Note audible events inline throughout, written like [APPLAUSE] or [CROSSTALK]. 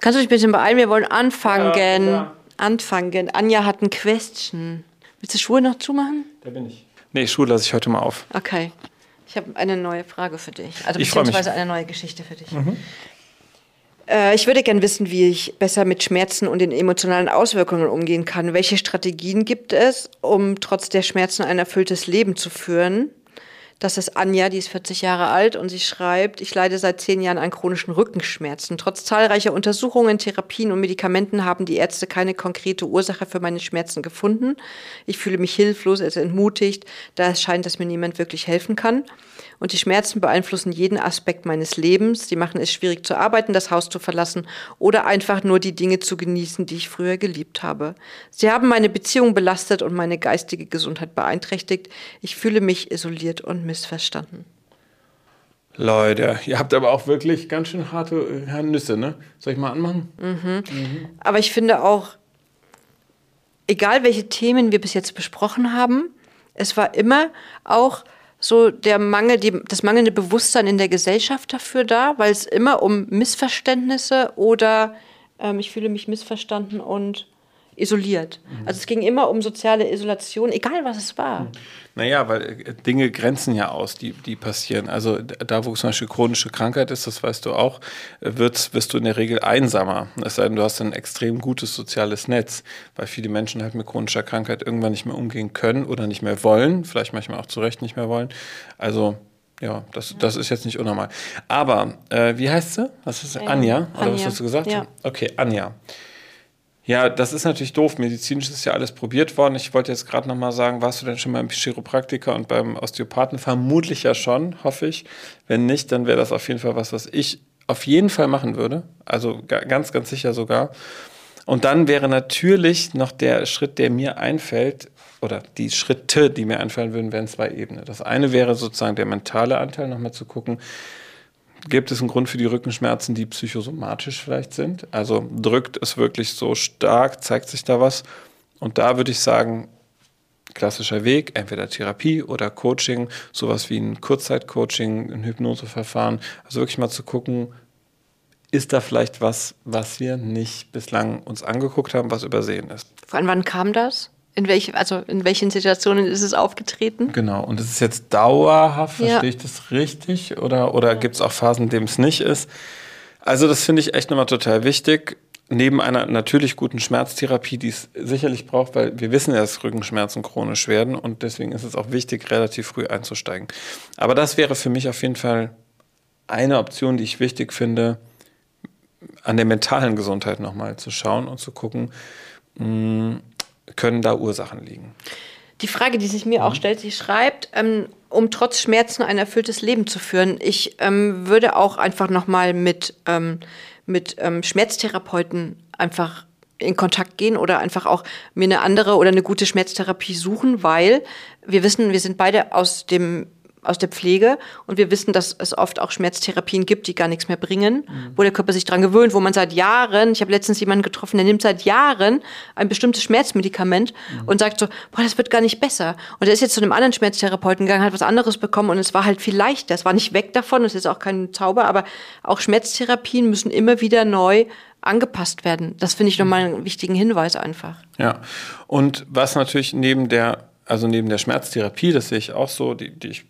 Kannst du dich bisschen beeilen? Wir wollen anfangen. Ja, ja. Anfangen. Anja hat ein Question. Willst du Schuhe noch zumachen? Da bin ich. Nee, Schuhe lasse ich heute mal auf. Okay. Ich habe eine neue Frage für dich. Also Ich beziehungsweise eine neue Geschichte für dich. Äh, ich würde gerne wissen, wie ich besser mit Schmerzen und den emotionalen Auswirkungen umgehen kann. Welche Strategien gibt es, um trotz der Schmerzen ein erfülltes Leben zu führen? Das ist Anja, die ist 40 Jahre alt und sie schreibt, ich leide seit zehn Jahren an chronischen Rückenschmerzen. Trotz zahlreicher Untersuchungen, Therapien und Medikamenten haben die Ärzte keine konkrete Ursache für meine Schmerzen gefunden. Ich fühle mich hilflos, also entmutigt, da es scheint, dass mir niemand wirklich helfen kann. Und die Schmerzen beeinflussen jeden Aspekt meines Lebens. Die machen es schwierig zu arbeiten, das Haus zu verlassen oder einfach nur die Dinge zu genießen, die ich früher geliebt habe. Sie haben meine Beziehung belastet und meine geistige Gesundheit beeinträchtigt. Ich fühle mich isoliert und missverstanden. Leute, ihr habt aber auch wirklich ganz schön harte äh, Nüsse, ne? Soll ich mal anmachen? Aber ich finde auch, egal welche Themen wir bis jetzt besprochen haben, es war immer auch so der Mangel, die, das mangelnde Bewusstsein in der Gesellschaft dafür da, weil es immer um Missverständnisse oder ähm, ich fühle mich missverstanden und isoliert. Also es ging immer um soziale Isolation, egal was es war. Naja, weil äh, Dinge grenzen ja aus, die, die passieren. Also da, wo zum Beispiel chronische Krankheit ist, das weißt du auch, äh, wirst, wirst du in der Regel einsamer. Es sei denn, du hast ein extrem gutes soziales Netz, weil viele Menschen halt mit chronischer Krankheit irgendwann nicht mehr umgehen können oder nicht mehr wollen, vielleicht manchmal auch zu Recht nicht mehr wollen. Also ja, das, das ist jetzt nicht unnormal. Aber äh, wie heißt sie? Was ist Anja? Oder was Anja, hast du gesagt? ja. Okay, Anja. Ja, das ist natürlich doof. Medizinisch ist ja alles probiert worden. Ich wollte jetzt gerade noch mal sagen, warst du denn schon beim Chiropraktiker und beim Osteopathen? Vermutlich ja schon, hoffe ich. Wenn nicht, dann wäre das auf jeden Fall was, was ich auf jeden Fall machen würde. Also ga- ganz, ganz sicher sogar. Und dann wäre natürlich noch der Schritt, der mir einfällt, oder die Schritte, die mir einfallen würden, wären zwei Ebenen. Das eine wäre sozusagen der mentale Anteil, nochmal zu gucken, gibt es einen Grund für die Rückenschmerzen, die psychosomatisch vielleicht sind? Also drückt es wirklich so stark, zeigt sich da was? Und da würde ich sagen, klassischer Weg, entweder Therapie oder Coaching, sowas wie ein Kurzzeitcoaching, ein Hypnoseverfahren. Also wirklich mal zu gucken, ist da vielleicht was, was wir nicht bislang uns angeguckt haben, was übersehen ist. Von wann kam das? In welch, also in welchen Situationen ist es aufgetreten? Genau, und ist es jetzt dauerhaft, Ja. verstehe ich das richtig? Oder, oder gibt es auch Phasen, in denen es nicht ist? Also, das finde ich echt nochmal total wichtig. Neben einer natürlich guten Schmerztherapie, die es sicherlich braucht, weil wir wissen ja, dass Rückenschmerzen chronisch werden und deswegen ist es auch wichtig, relativ früh einzusteigen. Aber das wäre für mich auf jeden Fall eine Option, die ich wichtig finde, an der mentalen Gesundheit nochmal zu schauen und zu gucken, mh, können da Ursachen liegen. Die Frage, die sich mir auch stellt, sie schreibt, ähm, um trotz Schmerzen ein erfülltes Leben zu führen. Ich ähm, würde auch einfach nochmal mit, ähm, mit ähm, Schmerztherapeuten einfach in Kontakt gehen oder einfach auch mir eine andere oder eine gute Schmerztherapie suchen, weil wir wissen, wir sind beide aus dem aus der Pflege und wir wissen, dass es oft auch Schmerztherapien gibt, die gar nichts mehr bringen, wo der Körper sich dran gewöhnt, wo man seit Jahren, ich habe letztens jemanden getroffen, der nimmt seit Jahren ein bestimmtes Schmerzmedikament und sagt so, boah, das wird gar nicht besser. Und er ist jetzt zu einem anderen Schmerztherapeuten gegangen, hat was anderes bekommen und es war halt viel leichter. Es war nicht weg davon, es ist auch kein Zauber, aber auch Schmerztherapien müssen immer wieder neu angepasst werden. Das finde ich nochmal einen wichtigen Hinweis einfach. Ja, und was natürlich neben der, also neben der Schmerztherapie, das sehe ich auch so, die, die ich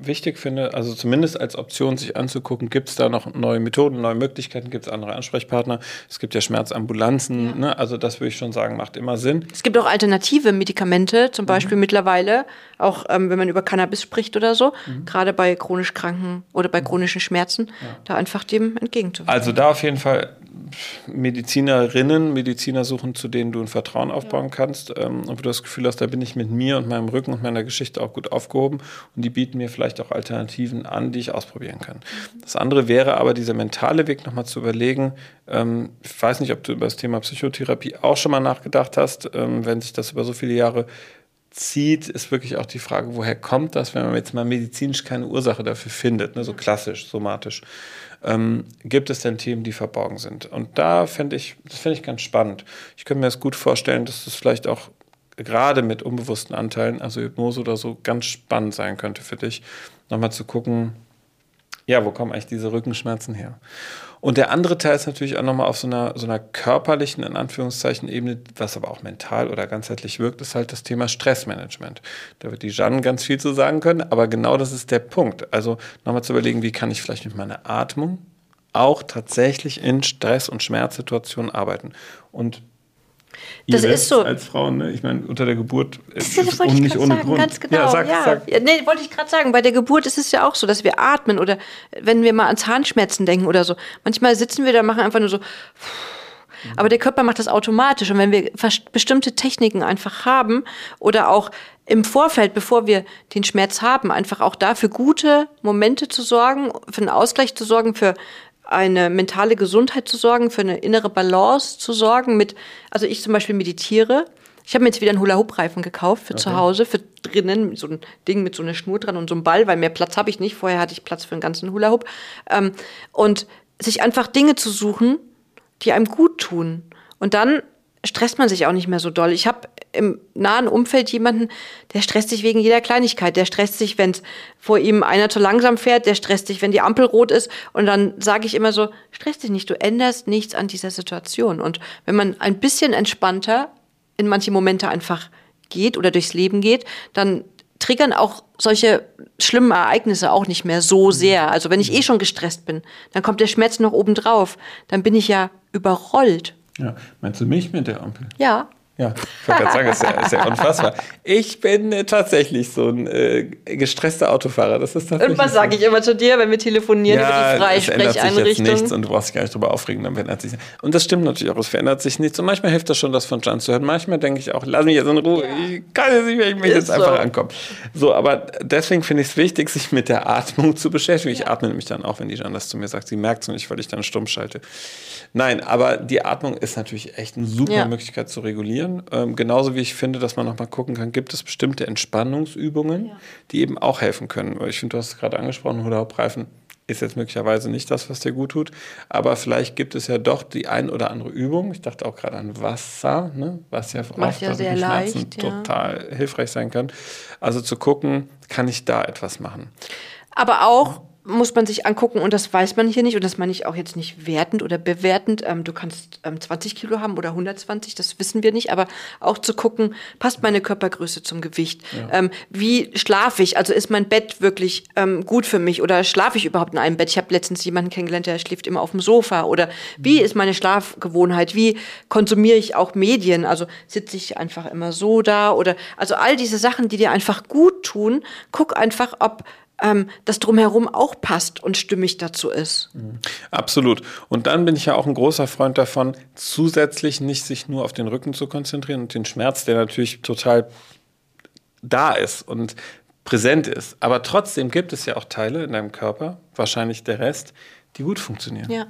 wichtig finde, also zumindest als Option sich anzugucken, gibt es da noch neue Methoden, neue Möglichkeiten, gibt es andere Ansprechpartner, es gibt ja Schmerzambulanzen, Ne? also das würde ich schon sagen, macht immer Sinn. Es gibt auch alternative Medikamente, zum Beispiel mittlerweile, auch ähm, wenn man über Cannabis spricht oder so, gerade bei chronisch Kranken oder bei chronischen Schmerzen, da einfach dem entgegenzuwirken. Also da auf jeden Fall Medizinerinnen, Mediziner suchen, zu denen du ein Vertrauen aufbauen kannst. Ähm, und wo du das Gefühl hast, da bin ich mit mir und meinem Rücken und meiner Geschichte auch gut aufgehoben. Und die bieten mir vielleicht auch Alternativen an, die ich ausprobieren kann. Das andere wäre aber dieser mentale Weg nochmal zu überlegen, ähm, ich weiß nicht, ob du über das Thema Psychotherapie auch schon mal nachgedacht hast, ähm, wenn sich das über so viele Jahre zieht, ist wirklich auch die Frage, woher kommt das, wenn man jetzt mal medizinisch keine Ursache dafür findet, ne, so klassisch, somatisch. Ähm, gibt es denn Themen, die verborgen sind? Und da fände ich, das finde ich ganz spannend. Ich könnte mir das gut vorstellen, dass das vielleicht auch gerade mit unbewussten Anteilen, also Hypnose oder so, ganz spannend sein könnte für dich, nochmal zu gucken, ja, wo kommen eigentlich diese Rückenschmerzen her? Und der andere Teil ist natürlich auch nochmal auf so einer, so einer körperlichen, in Anführungszeichen, Ebene, was aber auch mental oder ganzheitlich wirkt, ist halt das Thema Stressmanagement. Da wird die Jeanne ganz viel zu sagen können, aber genau das ist der Punkt. Also nochmal zu überlegen, wie kann ich vielleicht mit meiner Atmung auch tatsächlich in Stress- und Schmerzsituationen arbeiten. Und das ist so. Als Frauen, ne? ich meine, unter der Geburt ist das ist nicht ohne sagen, Grund. Ganz genau. Ja, sag, ja. Sag. Nee, wollte ich gerade sagen. Bei der Geburt ist es ja auch so, dass wir atmen oder wenn wir mal an Zahnschmerzen denken oder so. Manchmal sitzen wir da, machen einfach nur so. Aber der Körper macht das automatisch. Und wenn wir bestimmte Techniken einfach haben oder auch im Vorfeld, bevor wir den Schmerz haben, einfach auch dafür gute Momente zu sorgen, für einen Ausgleich zu sorgen, für eine mentale Gesundheit zu sorgen, für eine innere Balance zu sorgen. Mit, also ich zum Beispiel meditiere. Ich habe mir jetzt wieder einen Hula-Hoop-Reifen gekauft für okay. zu Hause, für drinnen, so ein Ding mit so einer Schnur dran und so einem Ball, weil mehr Platz habe ich nicht. Vorher hatte ich Platz für einen ganzen Hula-Hoop. Ähm, und sich einfach Dinge zu suchen, die einem gut tun. Und dann stresst man sich auch nicht mehr so doll. Ich habe im nahen Umfeld jemanden, der stresst sich wegen jeder Kleinigkeit. Der stresst sich, wenn vor ihm einer zu langsam fährt. Der stresst sich, wenn die Ampel rot ist. Und dann sage ich immer so, stress dich nicht, du änderst nichts an dieser Situation. Und wenn man ein bisschen entspannter in manche Momente einfach geht oder durchs Leben geht, dann triggern auch solche schlimmen Ereignisse auch nicht mehr so sehr. Also wenn ich eh schon gestresst bin, dann kommt der Schmerz noch oben drauf. Dann bin ich ja überrollt. Ja, meinst du mich mit der Ampel? Ja. Ja, ich wollte gerade sagen, das ist, ja, ist ja unfassbar. Ich bin äh, tatsächlich so ein äh, gestresster Autofahrer. Das ist tatsächlich. Irgendwas sage ich immer zu dir, wenn wir telefonieren ja, über die Freisprecheinrichtung. Es nichts und du brauchst dich gar nicht darüber aufregen, dann verändert sich. Und das stimmt natürlich auch, es verändert sich nichts. Und manchmal hilft das schon, das von Jan zu hören. Manchmal denke ich auch, lass mich jetzt in Ruhe. Ja. Ich kann jetzt nicht, wenn ich mich jetzt so. einfach ankomme. So, aber deswegen finde ich es wichtig, sich mit der Atmung zu beschäftigen. Ich atme nämlich dann auch, wenn die Jan das zu mir sagt. Sie merkt es nicht, weil ich dann stumm schalte. Nein, aber die Atmung ist natürlich echt eine super ja. Möglichkeit zu regulieren. Ähm, genauso wie ich finde, dass man noch mal gucken kann, gibt es bestimmte Entspannungsübungen, ja. die eben auch helfen können. Ich finde, du hast es gerade angesprochen, Hula-Hoop-Reifen ist jetzt möglicherweise nicht das, was dir gut tut, aber vielleicht gibt es ja doch die ein oder andere Übung. Ich dachte auch gerade an Wasser, ne? was ja Macht oft ja sehr leicht, ja. total hilfreich sein kann. Also zu gucken, kann ich da etwas machen. Aber auch muss man sich angucken und das weiß man hier nicht und das meine ich auch jetzt nicht wertend oder bewertend. Ähm, du kannst ähm, 20 Kilo haben oder 120, das wissen wir nicht, aber auch zu gucken, passt meine Körpergröße zum Gewicht? Ja. Ähm, wie schlafe ich? Also ist mein Bett wirklich ähm, gut für mich oder schlafe ich überhaupt in einem Bett? Ich habe letztens jemanden kennengelernt, der schläft immer auf dem Sofa oder wie ist meine Schlafgewohnheit? Wie konsumiere ich auch Medien? Also sitze ich einfach immer so da oder also all diese Sachen, die dir einfach gut tun, guck einfach, ob ähm, das drumherum auch passt und stimmig dazu ist. Mhm. Absolut. Und dann bin ich ja auch ein großer Freund davon, zusätzlich nicht sich nur auf den Rücken zu konzentrieren und den Schmerz, der natürlich total da ist und präsent ist. Aber trotzdem gibt es ja auch Teile in deinem Körper, wahrscheinlich der Rest, die gut funktionieren ja.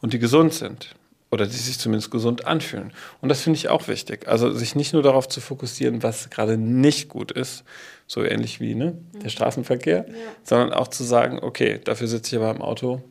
und die gesund sind oder die sich zumindest gesund anfühlen. Und das finde ich auch wichtig. Also sich nicht nur darauf zu fokussieren, was gerade nicht gut ist, so ähnlich wie ne, der Straßenverkehr, ja. sondern auch zu sagen, okay, dafür sitze ich aber im Auto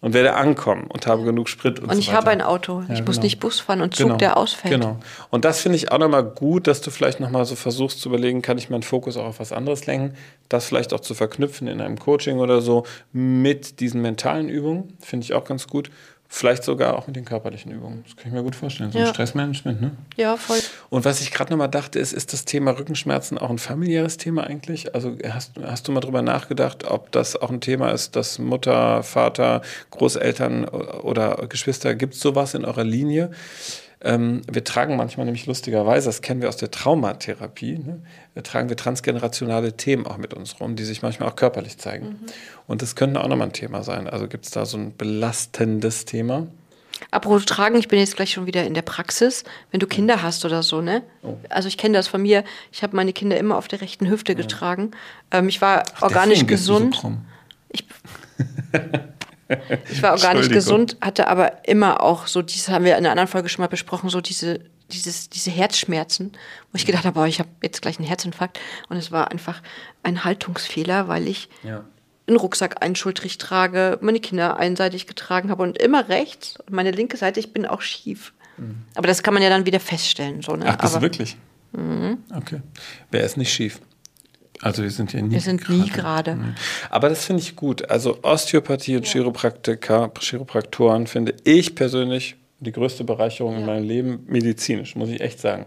und werde ankommen und habe genug Sprit und, und so ich habe ein Auto. Ja, ich muss genau. nicht Bus fahren und Zug, genau. der ausfällt. Genau. Und das finde ich auch nochmal gut, dass du vielleicht nochmal so versuchst zu überlegen, kann ich meinen Fokus auch auf was anderes lenken, das vielleicht auch zu verknüpfen in einem Coaching oder so mit diesen mentalen Übungen, finde ich auch ganz gut. Vielleicht sogar auch mit den körperlichen Übungen. Das kann ich mir gut vorstellen. So ja. ein Stressmanagement, ne? Ja, voll. Und was ich gerade nochmal dachte, ist, ist das Thema Rückenschmerzen auch ein familiäres Thema eigentlich? Also hast, hast du mal drüber nachgedacht, ob das auch ein Thema ist, dass Mutter, Vater, Großeltern oder Geschwister, gibt es sowas in eurer Linie? Ähm, wir tragen manchmal nämlich lustigerweise, das kennen wir aus der Traumatherapie, ne? wir tragen wir transgenerationale Themen auch mit uns rum, die sich manchmal auch körperlich zeigen. Mhm. Und das könnte auch nochmal ein Thema sein. Also gibt es da so ein belastendes Thema? Apropos tragen, ich bin jetzt gleich schon wieder in der Praxis, wenn du Kinder hast oder so, ne? Oh. Also ich kenne das von mir. Ich habe meine Kinder immer auf der rechten Hüfte getragen. Ähm, ich war Ach, organisch gesund. So ich, [LAUGHS] Ich war organisch gesund, hatte aber immer auch so, das haben wir in einer anderen Folge schon mal besprochen, so diese, dieses, diese Herzschmerzen, wo ich gedacht habe, oh, ich habe jetzt gleich einen Herzinfarkt. Und es war einfach ein Haltungsfehler, weil ich ja. einen Rucksack einschultrig trage, meine Kinder einseitig getragen habe und immer rechts und meine linke Seite, ich bin auch schief. Mhm. Aber das kann man ja dann wieder feststellen. So, ne? Ach, das aber, wirklich? Mhm. Okay. Wer ist nicht schief? Also wir sind ja nie Wir sind nie gerade. Nee. Aber das finde ich gut. Also Osteopathie und Chiropraktiker, Chiropraktoren finde ich persönlich die größte Bereicherung in meinem Leben medizinisch, muss ich echt sagen.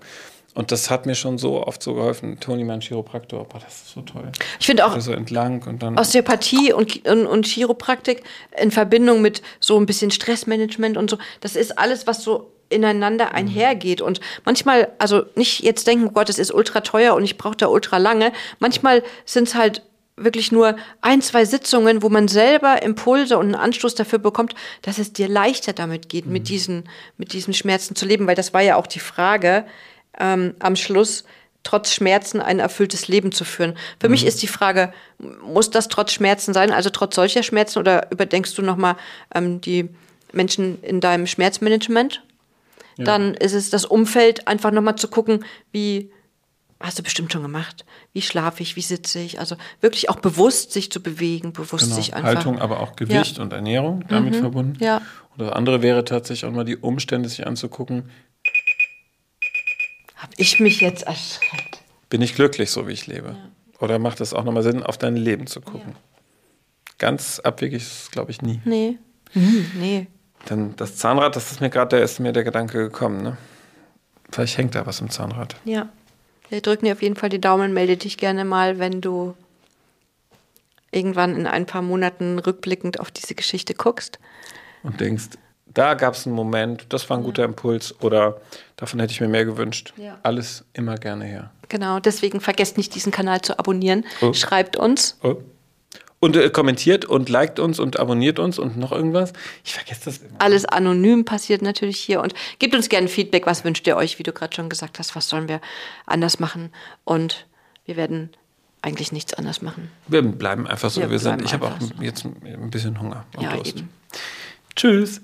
Und das hat mir schon so oft so geholfen. Toni, mein Chiropraktor, boah, das ist so toll. Ich finde auch Also entlang und dann. Osteopathie und, und, und Chiropraktik in Verbindung mit so ein bisschen Stressmanagement und so, das ist alles, was so ineinander einhergeht. Und manchmal, also nicht jetzt denken, oh Gott, es ist ultra teuer und ich brauche da ultra lange. Manchmal sind es halt wirklich nur ein, zwei Sitzungen, wo man selber Impulse und einen Anstoß dafür bekommt, dass es dir leichter damit geht, mit, diesen, mit diesen Schmerzen zu leben. Weil das war ja auch die Frage ähm, am Schluss, trotz Schmerzen ein erfülltes Leben zu führen. Für mich ist die Frage, muss das trotz Schmerzen sein, also trotz solcher Schmerzen, oder überdenkst du nochmal ähm, die Menschen in deinem Schmerzmanagement? Dann ist es das Umfeld, einfach nochmal zu gucken, wie, hast du bestimmt schon gemacht, wie schlafe ich, wie sitze ich, also wirklich auch bewusst sich zu bewegen, bewusst Genau, sich einfach. Haltung, aber auch Gewicht und Ernährung damit verbunden. ja. Und das andere wäre tatsächlich auch mal die Umstände sich anzugucken. Hab ich mich jetzt erschreckt. Bin ich glücklich, so wie ich lebe? Oder macht es auch nochmal Sinn, auf dein Leben zu gucken? Ganz abwegig ist es, glaube ich, nie. Nee. Hm, nee. Denn das Zahnrad, das ist mir gerade, da ist mir der Gedanke gekommen. Ne? Vielleicht hängt da was im Zahnrad. Ja. Wir drücken dir auf jeden Fall die Daumen, melde dich gerne mal, wenn du irgendwann in ein paar Monaten rückblickend auf diese Geschichte guckst. Und denkst, da gab es einen Moment, das war ein guter Impuls oder davon hätte ich mir mehr gewünscht. Ja. Alles immer gerne her. Genau, deswegen vergesst nicht, diesen Kanal zu abonnieren. Oh. Schreibt uns. Oh. Und äh, kommentiert und liked uns und abonniert uns und noch irgendwas. Ich vergesse das immer. Alles anonym passiert natürlich hier und gebt uns gerne Feedback. Was wünscht ihr euch, wie du gerade schon gesagt hast? Was sollen wir anders machen? Und wir werden eigentlich nichts anders machen. Wir bleiben einfach so, Wir wie wir sind. Ich habe auch so. jetzt ein bisschen Hunger und Ja, Durst. eben. Tschüss.